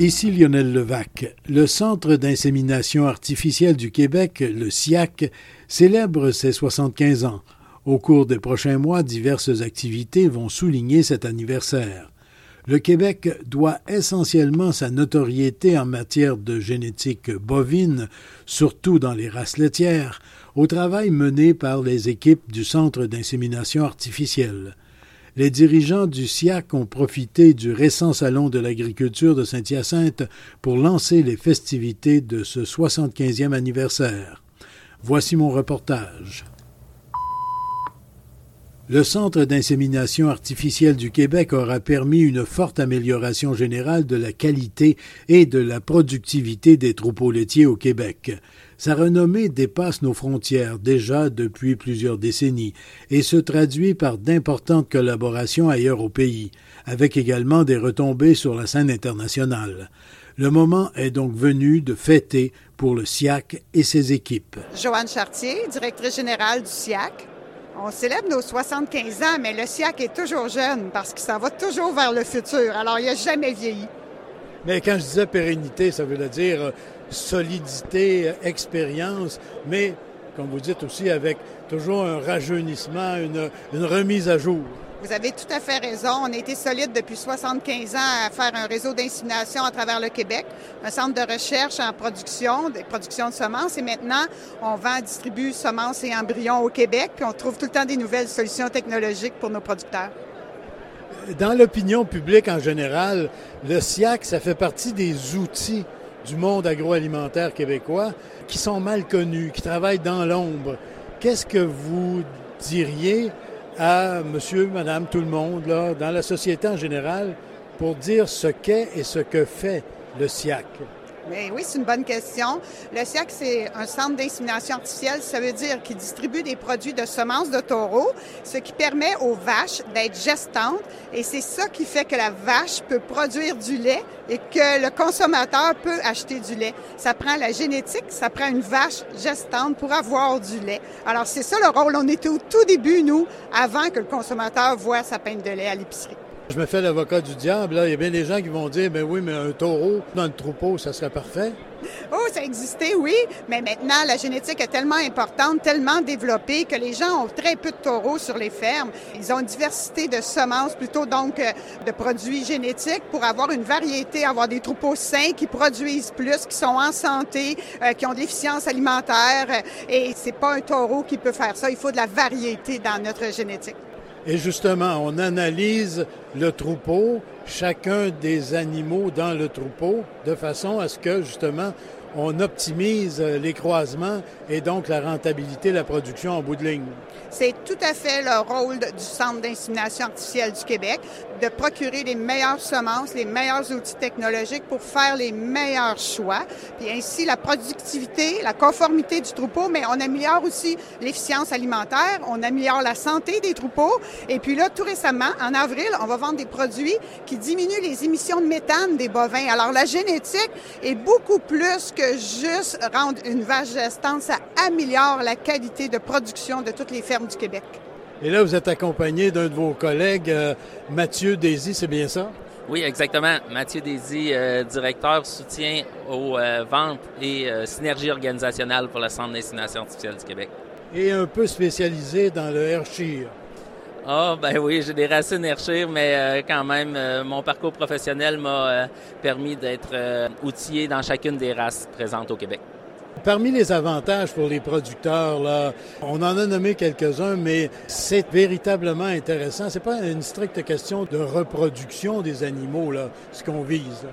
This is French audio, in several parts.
Ici Lionel Levac. Le Centre d'insémination artificielle du Québec, le SIAC, célèbre ses 75 ans. Au cours des prochains mois, diverses activités vont souligner cet anniversaire. Le Québec doit essentiellement sa notoriété en matière de génétique bovine, surtout dans les races laitières, au travail mené par les équipes du Centre d'insémination artificielle les dirigeants du SIAC ont profité du récent Salon de l'agriculture de Saint-Hyacinthe pour lancer les festivités de ce 75e anniversaire. Voici mon reportage. Le Centre d'insémination artificielle du Québec aura permis une forte amélioration générale de la qualité et de la productivité des troupeaux laitiers au Québec. Sa renommée dépasse nos frontières déjà depuis plusieurs décennies et se traduit par d'importantes collaborations ailleurs au pays, avec également des retombées sur la scène internationale. Le moment est donc venu de fêter pour le SIAC et ses équipes. Joanne Chartier, directrice générale du SIAC. On célèbre nos 75 ans, mais le SIAC est toujours jeune parce qu'il s'en va toujours vers le futur. Alors, il n'a jamais vieilli. Mais quand je disais pérennité, ça veut dire euh, solidité, expérience, mais, comme vous dites aussi, avec toujours un rajeunissement, une, une remise à jour. Vous avez tout à fait raison. On a été solide depuis 75 ans à faire un réseau d'insémination à travers le Québec, un centre de recherche en production, de production de semences. Et maintenant, on vend, distribue semences et embryons au Québec, puis on trouve tout le temps des nouvelles solutions technologiques pour nos producteurs. Dans l'opinion publique en général, le SIAC, ça fait partie des outils du monde agroalimentaire québécois qui sont mal connus, qui travaillent dans l'ombre. Qu'est-ce que vous diriez à monsieur, madame, tout le monde, dans la société en général, pour dire ce qu'est et ce que fait le SIAC? Oui, c'est une bonne question. Le SIAC, c'est un centre d'insémination artificielle. Ça veut dire qu'il distribue des produits de semences de taureaux, ce qui permet aux vaches d'être gestantes. Et c'est ça qui fait que la vache peut produire du lait et que le consommateur peut acheter du lait. Ça prend la génétique, ça prend une vache gestante pour avoir du lait. Alors, c'est ça le rôle. On était au tout début, nous, avant que le consommateur voit sa peine de lait à l'épicerie. Je me fais l'avocat du diable. Là. Il y a bien des gens qui vont dire, ben oui, mais un taureau dans le troupeau, ça serait parfait. Oh, ça existait, oui, mais maintenant, la génétique est tellement importante, tellement développée que les gens ont très peu de taureaux sur les fermes. Ils ont une diversité de semences, plutôt donc euh, de produits génétiques pour avoir une variété, avoir des troupeaux sains qui produisent plus, qui sont en santé, euh, qui ont de l'efficience alimentaire. Et c'est pas un taureau qui peut faire ça. Il faut de la variété dans notre génétique. Et justement, on analyse le troupeau, chacun des animaux dans le troupeau, de façon à ce que justement on optimise les croisements et donc la rentabilité, la production en bout de ligne. C'est tout à fait le rôle du Centre d'insémination artificielle du Québec, de procurer les meilleures semences, les meilleurs outils technologiques pour faire les meilleurs choix, puis ainsi la productivité, la conformité du troupeau, mais on améliore aussi l'efficience alimentaire, on améliore la santé des troupeaux, et puis là, tout récemment, en avril, on va vendre des produits qui diminuent les émissions de méthane des bovins. Alors la génétique est beaucoup plus que juste rendre une vache gestante, ça améliore la qualité de production de toutes les fermes du Québec. Et là, vous êtes accompagné d'un de vos collègues, euh, Mathieu Désy, c'est bien ça? Oui, exactement. Mathieu Désy, euh, directeur soutien aux euh, ventes et synergie organisationnelle pour le Centre d'insémination artificielle du Québec. Et un peu spécialisé dans le Hershire. Ah, ben oui, j'ai des racines Hershire, mais quand même, mon parcours professionnel m'a permis d'être outillé dans chacune des races présentes au Québec. Parmi les avantages pour les producteurs, là, on en a nommé quelques-uns, mais c'est véritablement intéressant. C'est pas une stricte question de reproduction des animaux, là, ce qu'on vise.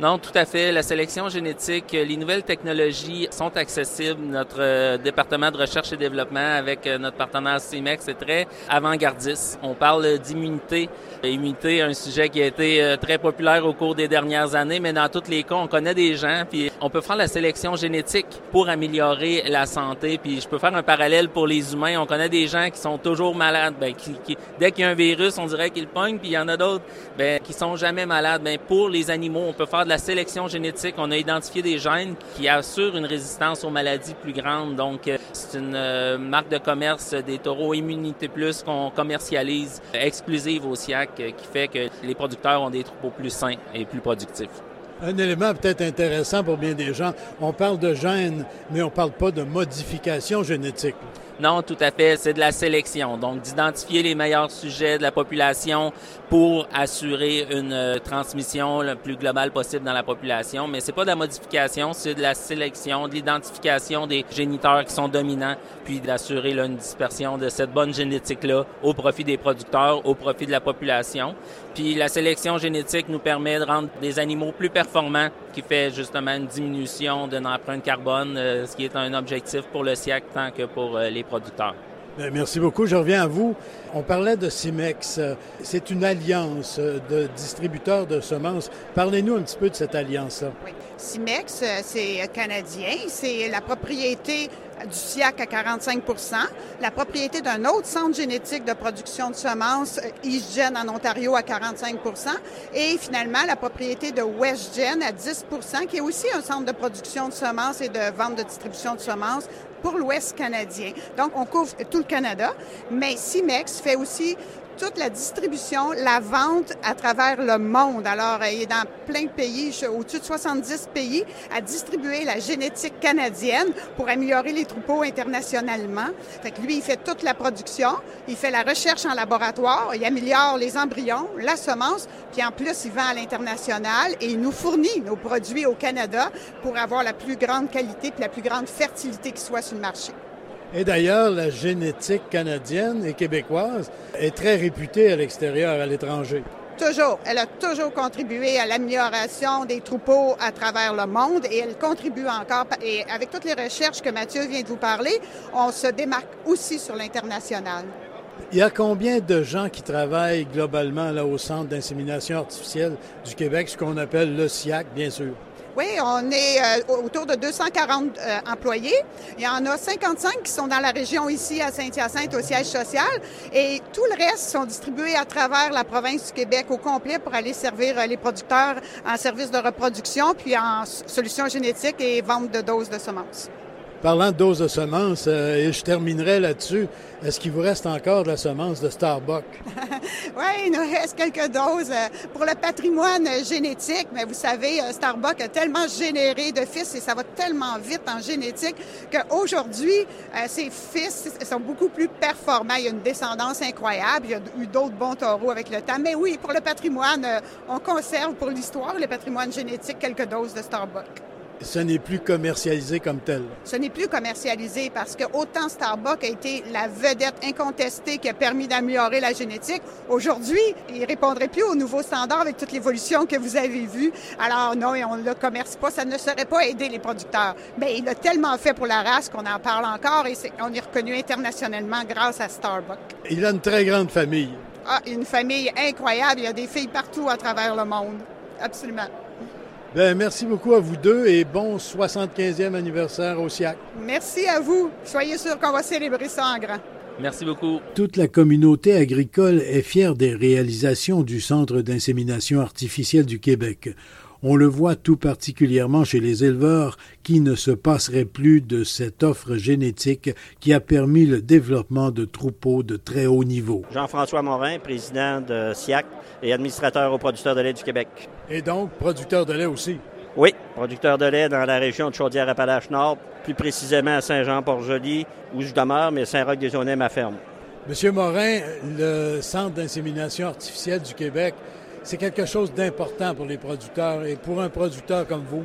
Non, tout à fait. La sélection génétique, les nouvelles technologies sont accessibles. Notre euh, département de recherche et développement avec euh, notre partenaire CIMEX est très avant-gardiste. On parle d'immunité. Immunité, un sujet qui a été euh, très populaire au cours des dernières années, mais dans tous les cas, on connaît des gens, puis on peut faire la sélection génétique pour améliorer la santé. Puis je peux faire un parallèle pour les humains. On connaît des gens qui sont toujours malades. Ben, qui, dès qu'il y a un virus, on dirait qu'ils pognent, puis il y en a d'autres ben, qui sont jamais malades. Ben, pour les animaux, on peut faire de la sélection génétique. On a identifié des gènes qui assurent une résistance aux maladies plus grandes. Donc, euh, c'est une euh, marque de commerce des taureaux Immunité Plus qu'on commercialise exclusive au SIAC euh, qui fait que les producteurs ont des troupeaux plus sains et plus productifs. Un élément peut-être intéressant pour bien des gens, on parle de gènes, mais on ne parle pas de modification génétique. Non, tout à fait. C'est de la sélection. Donc, d'identifier les meilleurs sujets de la population pour assurer une euh, transmission le plus globale possible dans la population. Mais c'est pas de la modification, c'est de la sélection, de l'identification des géniteurs qui sont dominants, puis d'assurer une dispersion de cette bonne génétique-là au profit des producteurs, au profit de la population. Puis la sélection génétique nous permet de rendre des animaux plus performants, qui fait justement une diminution de l'empreinte carbone, euh, ce qui est un objectif pour le siècle tant que pour euh, les producteurs. Ben, merci beaucoup. Je reviens à vous. On parlait de CIMEX. C'est une alliance de distributeurs de semences. Parlez-nous un petit peu de cette alliance-là. Oui. CIMEX, euh, c'est canadien. C'est la propriété du SIAC à 45% la propriété d'un autre centre génétique de production de semences, EastGen en Ontario à 45% et finalement la propriété de WestGen à 10% qui est aussi un centre de production de semences et de vente de distribution de semences pour l'Ouest canadien. Donc, on couvre tout le Canada, mais CIMEX fait aussi toute la distribution, la vente à travers le monde. Alors, il est dans plein de pays, au-dessus de 70 pays, à distribuer la génétique canadienne pour améliorer les troupeaux internationalement. Fait que lui, il fait toute la production, il fait la recherche en laboratoire, il améliore les embryons, la semence, puis en plus, il vend à l'international et il nous fournit nos produits au Canada pour avoir la plus grande qualité et la plus grande fertilité qui soit sur le marché. Et d'ailleurs, la génétique canadienne et québécoise est très réputée à l'extérieur, à l'étranger. Toujours. Elle a toujours contribué à l'amélioration des troupeaux à travers le monde et elle contribue encore. Et avec toutes les recherches que Mathieu vient de vous parler, on se démarque aussi sur l'international. Il y a combien de gens qui travaillent globalement là, au Centre d'insémination artificielle du Québec, ce qu'on appelle le SIAC, bien sûr? Oui, on est euh, autour de 240 euh, employés. Il y en a 55 qui sont dans la région ici à Saint-Hyacinthe au siège social et tout le reste sont distribués à travers la province du Québec au complet pour aller servir euh, les producteurs en service de reproduction puis en solutions génétiques et vente de doses de semences. Parlant de doses de semences, euh, et je terminerai là-dessus, est-ce qu'il vous reste encore de la semence de Starbucks? oui, il nous reste quelques doses euh, pour le patrimoine génétique, mais vous savez, euh, Starbucks a tellement généré de fils et ça va tellement vite en génétique qu'aujourd'hui, ces fils sont beaucoup plus performants. Il y a une descendance incroyable. Il y a eu d'autres bons taureaux avec le temps. Mais oui, pour le patrimoine, on conserve pour l'histoire, le patrimoine génétique, quelques doses de Starbucks ce n'est plus commercialisé comme tel. Ce n'est plus commercialisé parce que autant Starbucks a été la vedette incontestée qui a permis d'améliorer la génétique, aujourd'hui, il ne répondrait plus aux nouveaux standards avec toute l'évolution que vous avez vue. Alors non, on ne le commerce pas, ça ne serait pas aider les producteurs. Mais il a tellement fait pour la race qu'on en parle encore et on est reconnu internationalement grâce à Starbucks. Il a une très grande famille. Ah, une famille incroyable. Il y a des filles partout à travers le monde. Absolument. Bien, merci beaucoup à vous deux et bon 75e anniversaire au SIAC. Merci à vous. Soyez sûrs qu'on va célébrer ça en grand. Merci beaucoup. Toute la communauté agricole est fière des réalisations du Centre d'insémination artificielle du Québec. On le voit tout particulièrement chez les éleveurs qui ne se passeraient plus de cette offre génétique qui a permis le développement de troupeaux de très haut niveau. Jean-François Morin, président de SIAC et administrateur aux producteurs de lait du Québec. Et donc, producteur de lait aussi? Oui, producteur de lait dans la région de Chaudière-Appalaches-Nord, plus précisément à Saint-Jean-Port-Joli, où je demeure, mais Saint-Roch-des-Aunais, ma ferme. Monsieur Morin, le Centre d'insémination artificielle du Québec c'est quelque chose d'important pour les producteurs et pour un producteur comme vous.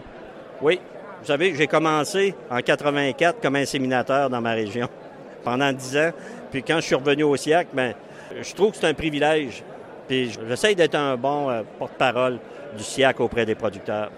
Oui. Vous savez, j'ai commencé en 84 comme inséminateur dans ma région pendant 10 ans. Puis quand je suis revenu au SIAC, ben, je trouve que c'est un privilège Puis j'essaie d'être un bon euh, porte-parole du SIAC auprès des producteurs.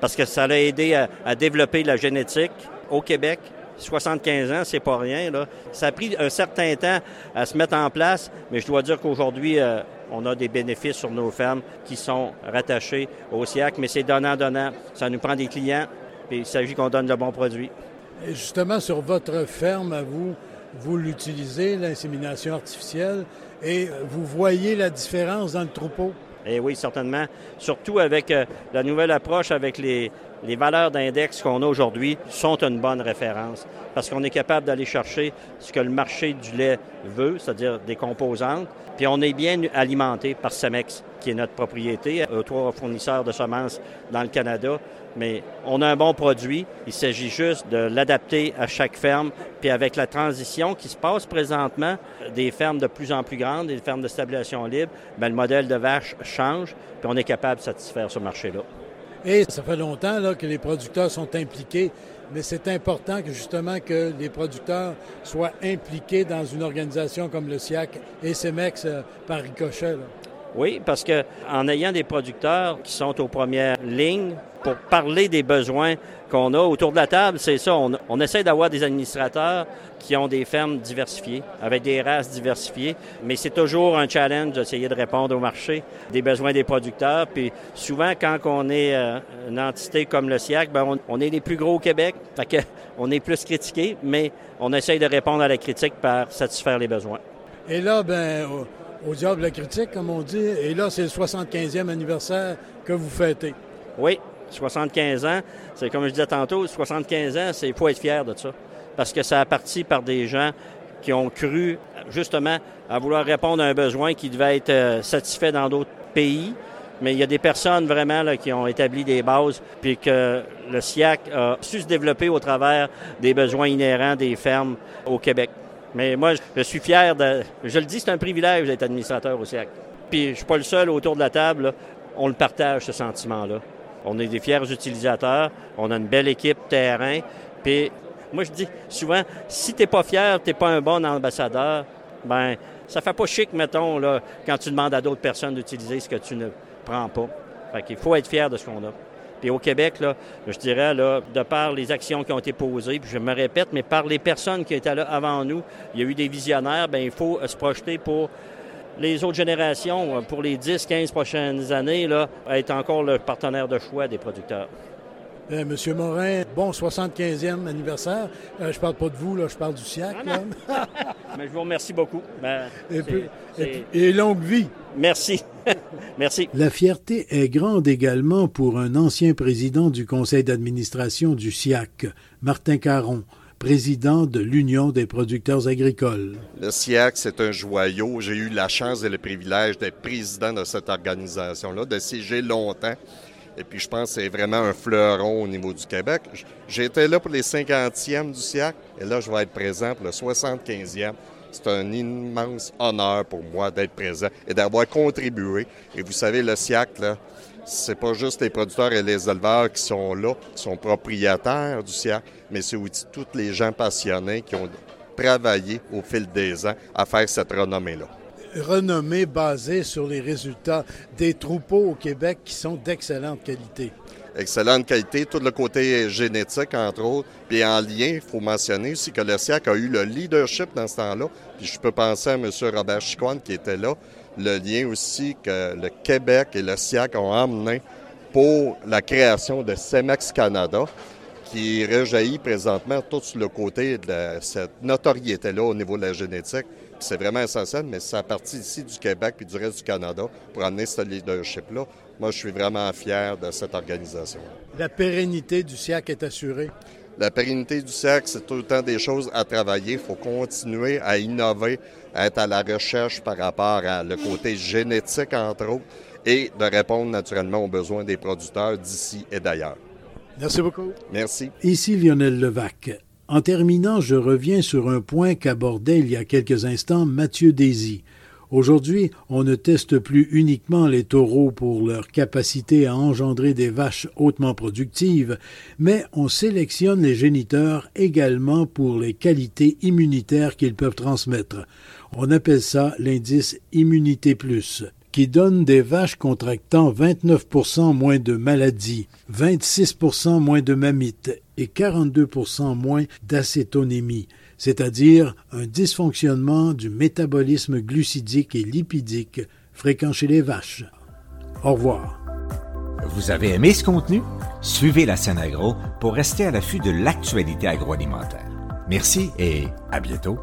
Parce que ça a aidé à, développer la génétique au Québec. 75 ans, c'est pas rien. Là. Ça a pris un certain temps à se mettre en place, mais je dois dire qu'aujourd'hui, euh, on a des bénéfices sur nos fermes qui sont rattachés au SIAC, mais c'est donnant-donnant. Ça nous prend des clients, puis il s'agit qu'on donne le bon produit. Et justement, sur votre ferme, à vous, vous l'utilisez, l'insémination artificielle, et vous voyez la différence dans le troupeau? Eh oui, certainement. Surtout avec euh, la nouvelle approche avec les, les valeurs d'index qu'on a aujourd'hui sont une bonne référence parce qu'on est capable d'aller chercher ce que le marché du lait veut, c'est-à-dire des composantes, puis on est bien alimenté par Cemex, qui est notre propriété, euh, trois fournisseurs de semences dans le Canada. Mais on a un bon produit. Il s'agit juste de l'adapter à chaque ferme. Puis avec la transition qui se passe présentement, des fermes de plus en plus grandes, des fermes de stabilisation libre, bien, le modèle de vache change, puis on est capable de satisfaire ce marché-là. Et ça fait longtemps là, que les producteurs sont impliqués, mais c'est important que justement que les producteurs soient impliqués dans une organisation comme le SIAC et CEMEX euh, par ricochet. Oui, parce que en ayant des producteurs qui sont aux premières lignes pour parler des besoins qu'on a autour de la table, c'est ça. On, essaie d'avoir des administrateurs qui ont des fermes diversifiées, avec des races diversifiées, mais c'est toujours un challenge d'essayer de répondre au marché des besoins des producteurs. Puis souvent, quand on est euh, une entité comme le SIAC, ben on, est les plus gros au Québec, fait on est plus critiqué, mais on essaye de répondre à la critique par satisfaire les besoins. Et là, ben, au, diable la critique, comme on dit, et là, c'est le 75e anniversaire que vous fêtez. Oui, 75 ans, c'est comme je disais tantôt, 75 ans, c'est faut être fier de ça. Parce que ça a parti par des gens qui ont cru justement à vouloir répondre à un besoin qui devait être euh, satisfait dans d'autres pays. Mais il y a des personnes vraiment là, qui ont établi des bases, puis que le SIAC a su se développer au travers des besoins inhérents des fermes au Québec. Mais moi, je suis fier de. Je le dis, c'est un privilège d'être administrateur au SIAC. Puis je suis pas le seul autour de la table. On le partage, ce sentiment-là. On est des fiers utilisateurs, on a une belle équipe terrain. Puis moi, je dis souvent, si t'es pas fier, t'es pas un bon ambassadeur, ben ça fait pas chic, mettons, là, quand tu demandes à d'autres personnes d'utiliser ce que tu ne prends pas. Fait qu'il faut être fier de ce qu'on a. Puis au Québec, là, je dirais, là, de par les actions qui ont été posées, puis je me répète, mais par les personnes qui étaient là avant nous, il y a eu des visionnaires, bien, il faut se projeter pour les autres générations, euh, pour les 10-15 prochaines années, là, être encore le partenaire de choix des producteurs. Euh, Monsieur Morin, bon 75e anniversaire. Euh, je parle pas de vous, là, je parle du siècle. Mais je vous remercie beaucoup. Ben, et, longue vie. Merci. Merci. La fierté est grande également pour un ancien président du conseil d'administration du SIAC, Martin Caron président de l'Union des producteurs agricoles. Le SIAC, c'est un joyau. J'ai eu la chance et le privilège d'être président de cette organisation-là, de siéger longtemps. Et puis, je pense que c'est vraiment un fleuron au niveau du Québec. J'étais là pour les 50e du SIAC et là, je vais être présent pour le 75e. C'est un immense honneur pour moi d'être présent et d'avoir contribué. Et vous savez, le SIAC, là, c'est pas juste les producteurs et les éleveurs qui sont là, qui sont propriétaires du SIAC, mais c'est aussi tous les gens passionnés qui ont travaillé au fil des ans à faire cette renommée-là. Renommée basée sur les résultats des troupeaux au Québec qui sont d'excellente qualité. Excellente qualité, tout le côté génétique, entre autres. Puis en lien, il faut mentionner aussi que le SIAC a eu le leadership dans ce temps-là. Puis je peux penser à M. Robert Chicoine qui était là, le lien aussi que le Québec et le SIAC ont emmené pour la création de CEMEX Canada, qui rejaillit présentement tout le côté de cette notoriété-là au niveau de la génétique. C'est vraiment essentiel, mais ça partie ici du Québec puis du reste du Canada pour amener ce leadership-là. Moi, je suis vraiment fier de cette organisation. La pérennité du SIAC est assurée. La pérennité du SIAC, c'est tout le temps des choses à travailler. Il faut continuer à innover, être à la recherche par rapport à le côté génétique, entre autres, et de répondre naturellement aux besoins des producteurs d'ici et d'ailleurs. Merci beaucoup. Merci. Ici Lionel Levac. En terminant, je reviens sur un point qu'abordait il y a quelques instants Mathieu Désy. Aujourd'hui, on ne teste plus uniquement les taureaux pour leur capacité à engendrer des vaches hautement productives, mais on sélectionne les géniteurs également pour les qualités immunitaires qu'ils peuvent transmettre. On appelle ça l'indice Immunité Plus. qui donne des vaches contractant 29% moins de maladies, 26% moins de mammites et 42% moins d'acétonémie, c'est-à-dire un dysfonctionnement du métabolisme glucidique et lipidique fréquent chez les vaches. Au revoir. Vous avez aimé ce contenu? Suivez la scène agro pour rester à l'affût de l'actualité agroalimentaire. Merci et à bientôt.